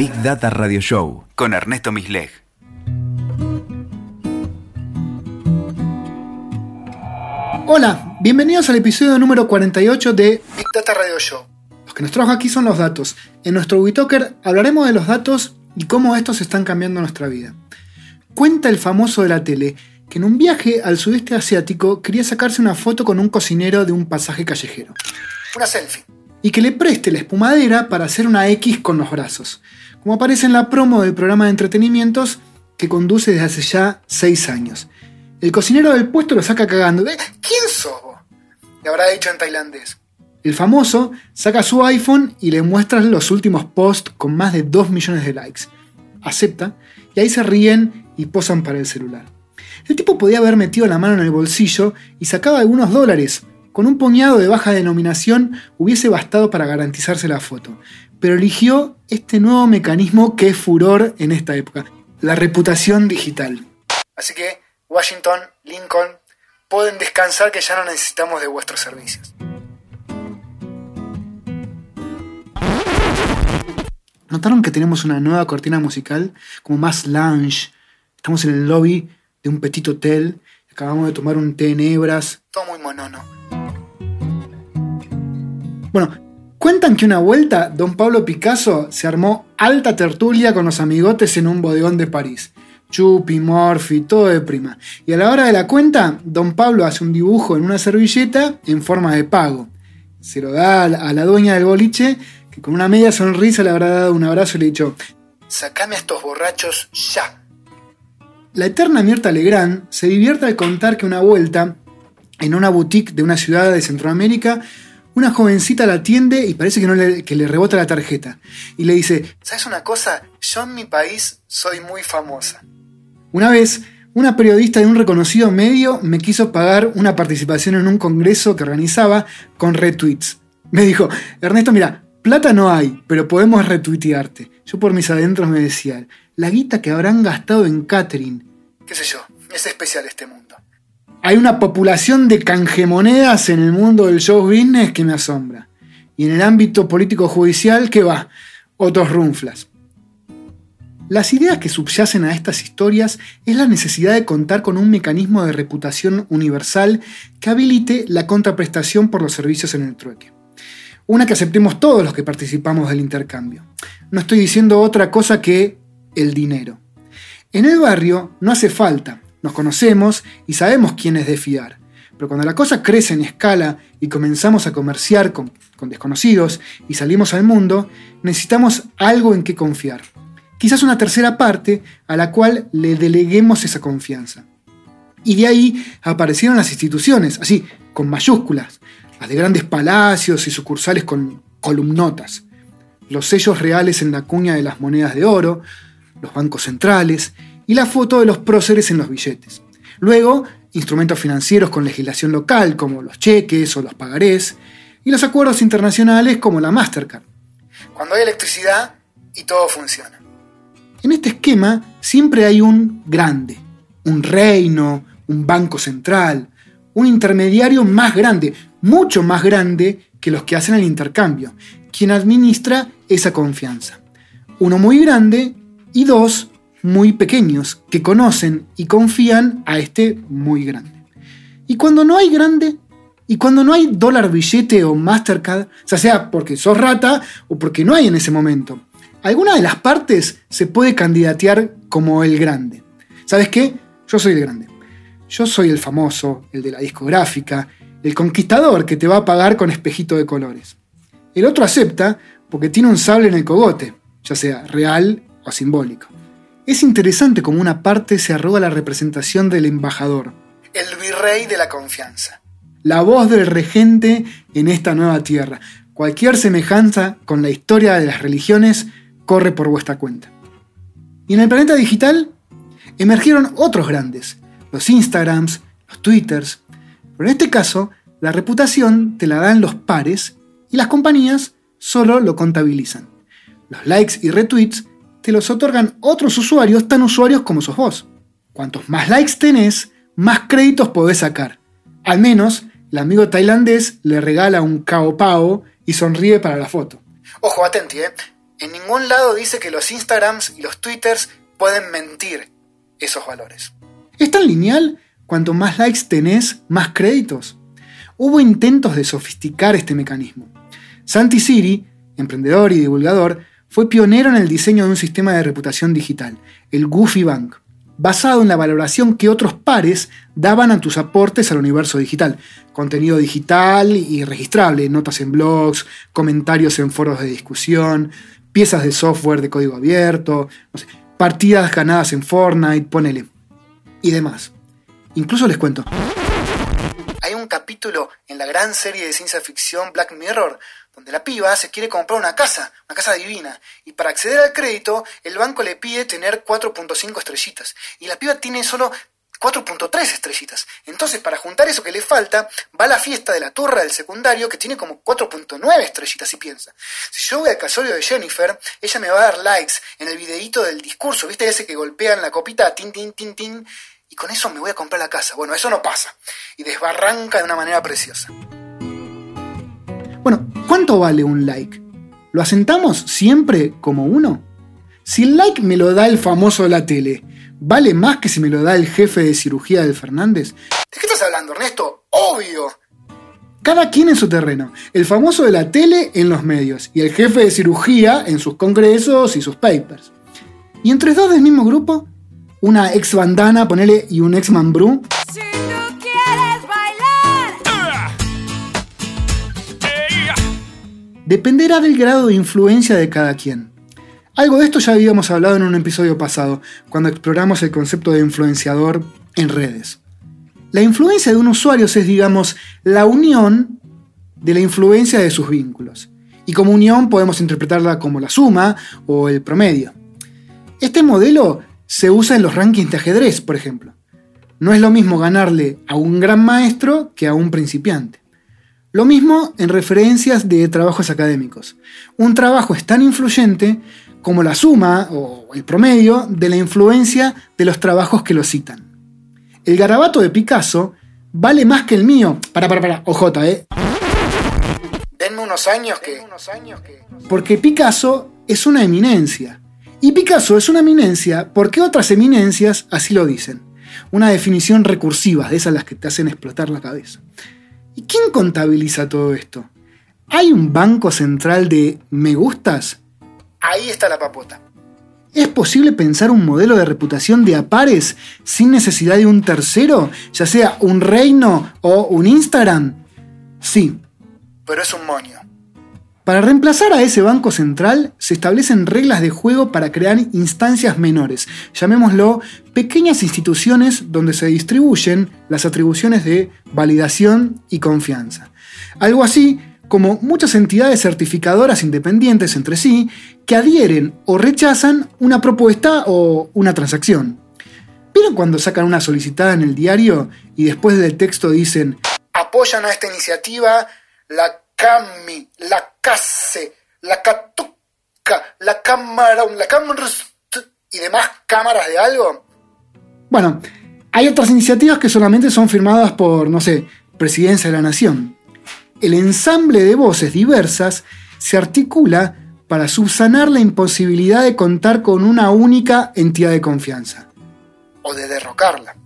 Big Data Radio Show con Ernesto Misleg. Hola, bienvenidos al episodio número 48 de Big Data Radio Show. Los que nos trajo aquí son los datos. En nuestro WeTalker hablaremos de los datos y cómo estos están cambiando nuestra vida. Cuenta el famoso de la tele que en un viaje al sudeste asiático quería sacarse una foto con un cocinero de un pasaje callejero. Una selfie. Y que le preste la espumadera para hacer una X con los brazos, como aparece en la promo del programa de entretenimientos que conduce desde hace ya 6 años. El cocinero del puesto lo saca cagando. ¿Quién sos vos? Le habrá dicho en tailandés. El famoso saca su iPhone y le muestra los últimos posts con más de 2 millones de likes. Acepta y ahí se ríen y posan para el celular. El tipo podía haber metido la mano en el bolsillo y sacaba algunos dólares. Con un puñado de baja denominación hubiese bastado para garantizarse la foto. Pero eligió este nuevo mecanismo que es furor en esta época, la reputación digital. Así que, Washington, Lincoln, pueden descansar que ya no necesitamos de vuestros servicios. ¿Notaron que tenemos una nueva cortina musical? Como más lounge. Estamos en el lobby de un petit hotel. Acabamos de tomar un té en hebras. Todo muy monono. Bueno, cuentan que una vuelta don Pablo Picasso se armó alta tertulia con los amigotes en un bodegón de París. Chupi, Morphy, todo de prima. Y a la hora de la cuenta, don Pablo hace un dibujo en una servilleta en forma de pago. Se lo da a la dueña del boliche, que con una media sonrisa le habrá dado un abrazo y le ha dicho, sacame a estos borrachos ya. La eterna Mirta Legrand se divierte al contar que una vuelta, en una boutique de una ciudad de Centroamérica, una jovencita la atiende y parece que, no le, que le rebota la tarjeta. Y le dice, ¿sabes una cosa? Yo en mi país soy muy famosa. Una vez, una periodista de un reconocido medio me quiso pagar una participación en un congreso que organizaba con retweets. Me dijo, Ernesto, mira, plata no hay, pero podemos retuitearte. Yo por mis adentros me decía, la guita que habrán gastado en catering. Qué sé yo, es especial este mundo. Hay una población de canjemonedas en el mundo del show business que me asombra. Y en el ámbito político-judicial, que va? Otros runflas. Las ideas que subyacen a estas historias es la necesidad de contar con un mecanismo de reputación universal que habilite la contraprestación por los servicios en el trueque. Una que aceptemos todos los que participamos del intercambio. No estoy diciendo otra cosa que el dinero. En el barrio no hace falta, nos conocemos y sabemos quién es de fiar. Pero cuando la cosa crece en escala y comenzamos a comerciar con, con desconocidos y salimos al mundo, necesitamos algo en que confiar. Quizás una tercera parte a la cual le deleguemos esa confianza. Y de ahí aparecieron las instituciones, así, con mayúsculas, las de grandes palacios y sucursales con columnotas, los sellos reales en la cuña de las monedas de oro, los bancos centrales y la foto de los próceres en los billetes. Luego, instrumentos financieros con legislación local como los cheques o los pagarés y los acuerdos internacionales como la Mastercard. Cuando hay electricidad y todo funciona. En este esquema siempre hay un grande, un reino, un banco central, un intermediario más grande, mucho más grande que los que hacen el intercambio, quien administra esa confianza. Uno muy grande y dos muy pequeños que conocen y confían a este muy grande. Y cuando no hay grande, y cuando no hay dólar billete o Mastercard, ya sea porque sos rata o porque no hay en ese momento, alguna de las partes se puede candidatear como el grande. ¿Sabes qué? Yo soy el grande. Yo soy el famoso, el de la discográfica, el conquistador que te va a pagar con espejito de colores. El otro acepta porque tiene un sable en el cogote, ya sea real o simbólico. Es interesante cómo una parte se arroga la representación del embajador, el virrey de la confianza, la voz del regente en esta nueva tierra. Cualquier semejanza con la historia de las religiones corre por vuestra cuenta. Y en el planeta digital emergieron otros grandes, los Instagrams, los Twitters, pero en este caso la reputación te la dan los pares y las compañías solo lo contabilizan. Los likes y retweets te los otorgan otros usuarios tan usuarios como sos vos. Cuantos más likes tenés, más créditos podés sacar. Al menos, el amigo tailandés le regala un cao pao y sonríe para la foto. Ojo, atenti, ¿eh? En ningún lado dice que los Instagrams y los Twitters pueden mentir esos valores. ¿Es tan lineal? Cuanto más likes tenés, más créditos. Hubo intentos de sofisticar este mecanismo. Santi Siri, emprendedor y divulgador, fue pionero en el diseño de un sistema de reputación digital, el Goofy Bank, basado en la valoración que otros pares daban a tus aportes al universo digital. Contenido digital y registrable, notas en blogs, comentarios en foros de discusión, piezas de software de código abierto, partidas ganadas en Fortnite, ponele, y demás. Incluso les cuento. En la gran serie de ciencia ficción Black Mirror donde la piba se quiere comprar una casa, una casa divina, y para acceder al crédito el banco le pide tener 4.5 estrellitas, y la piba tiene solo 4.3 estrellitas. Entonces, para juntar eso que le falta, va a la fiesta de la turra del secundario que tiene como 4.9 estrellitas y piensa. Si yo voy al casorio de Jennifer, ella me va a dar likes en el videíto del discurso, ¿viste ese que golpean la copita, tin, tin, tin, tin? Y con eso me voy a comprar la casa. Bueno, eso no pasa. Y desbarranca de una manera preciosa. Bueno, ¿cuánto vale un like? ¿Lo asentamos siempre como uno? Si el like me lo da el famoso de la tele, ¿vale más que si me lo da el jefe de cirugía del Fernández? ¿De qué estás hablando, Ernesto? Obvio. Cada quien en su terreno. El famoso de la tele en los medios y el jefe de cirugía en sus congresos y sus papers. Y entre dos del mismo grupo, una ex bandana, ponele, y un ex mambrú, dependerá del grado de influencia de cada quien. Algo de esto ya habíamos hablado en un episodio pasado, cuando exploramos el concepto de influenciador en redes. La influencia de un usuario es, digamos, la unión de la influencia de sus vínculos. Y como unión podemos interpretarla como la suma o el promedio. Este modelo se usa en los rankings de ajedrez, por ejemplo. No es lo mismo ganarle a un gran maestro que a un principiante. Lo mismo en referencias de trabajos académicos. Un trabajo es tan influyente como la suma o el promedio de la influencia de los trabajos que lo citan. El garabato de Picasso vale más que el mío. Para, para, para, OJ, ¿eh? Denme unos años que... Porque Picasso es una eminencia. Y Picasso es una eminencia porque otras eminencias así lo dicen. Una definición recursiva, de esas las que te hacen explotar la cabeza. ¿Y quién contabiliza todo esto? ¿Hay un banco central de me gustas? Ahí está la papota. ¿Es posible pensar un modelo de reputación de apares sin necesidad de un tercero, ya sea un reino o un Instagram? Sí, pero es un monio. Para reemplazar a ese banco central se establecen reglas de juego para crear instancias menores, llamémoslo pequeñas instituciones donde se distribuyen las atribuciones de validación y confianza. Algo así como muchas entidades certificadoras independientes entre sí que adhieren o rechazan una propuesta o una transacción. ¿Vieron cuando sacan una solicitada en el diario y después del texto dicen apoyan a esta iniciativa la Cami, la Case, la Catuca, la Cámara, la Cámara y demás cámaras de algo? Bueno, hay otras iniciativas que solamente son firmadas por, no sé, Presidencia de la Nación. El ensamble de voces diversas se articula para subsanar la imposibilidad de contar con una única entidad de confianza. O de derrocarla.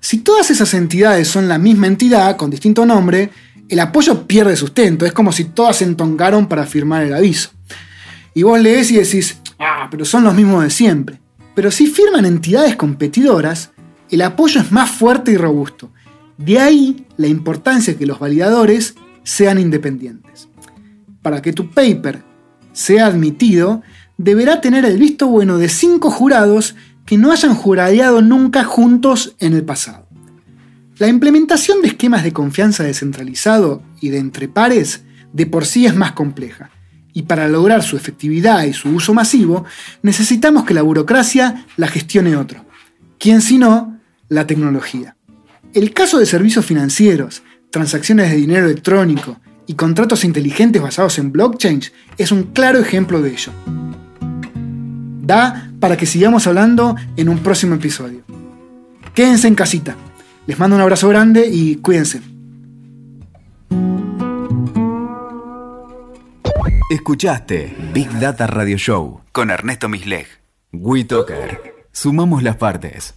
Si todas esas entidades son la misma entidad, con distinto nombre, el apoyo pierde sustento. Es como si todas se entongaron para firmar el aviso. Y vos lees y decís, ah, pero son los mismos de siempre. Pero si firman entidades competidoras, el apoyo es más fuerte y robusto. De ahí la importancia que los validadores sean independientes. Para que tu paper sea admitido, deberá tener el visto bueno de cinco jurados que no hayan juradeado nunca juntos en el pasado. La implementación de esquemas de confianza descentralizado y de entre pares de por sí es más compleja, y para lograr su efectividad y su uso masivo, necesitamos que la burocracia la gestione otro. ¿Quién si no? La tecnología. El caso de servicios financieros, transacciones de dinero electrónico y contratos inteligentes basados en blockchain es un claro ejemplo de ello. Da para que sigamos hablando en un próximo episodio. Quédense en casita. Les mando un abrazo grande y cuídense. Escuchaste Big Data Radio Show con Ernesto Misleg. WeToker. Sumamos las partes.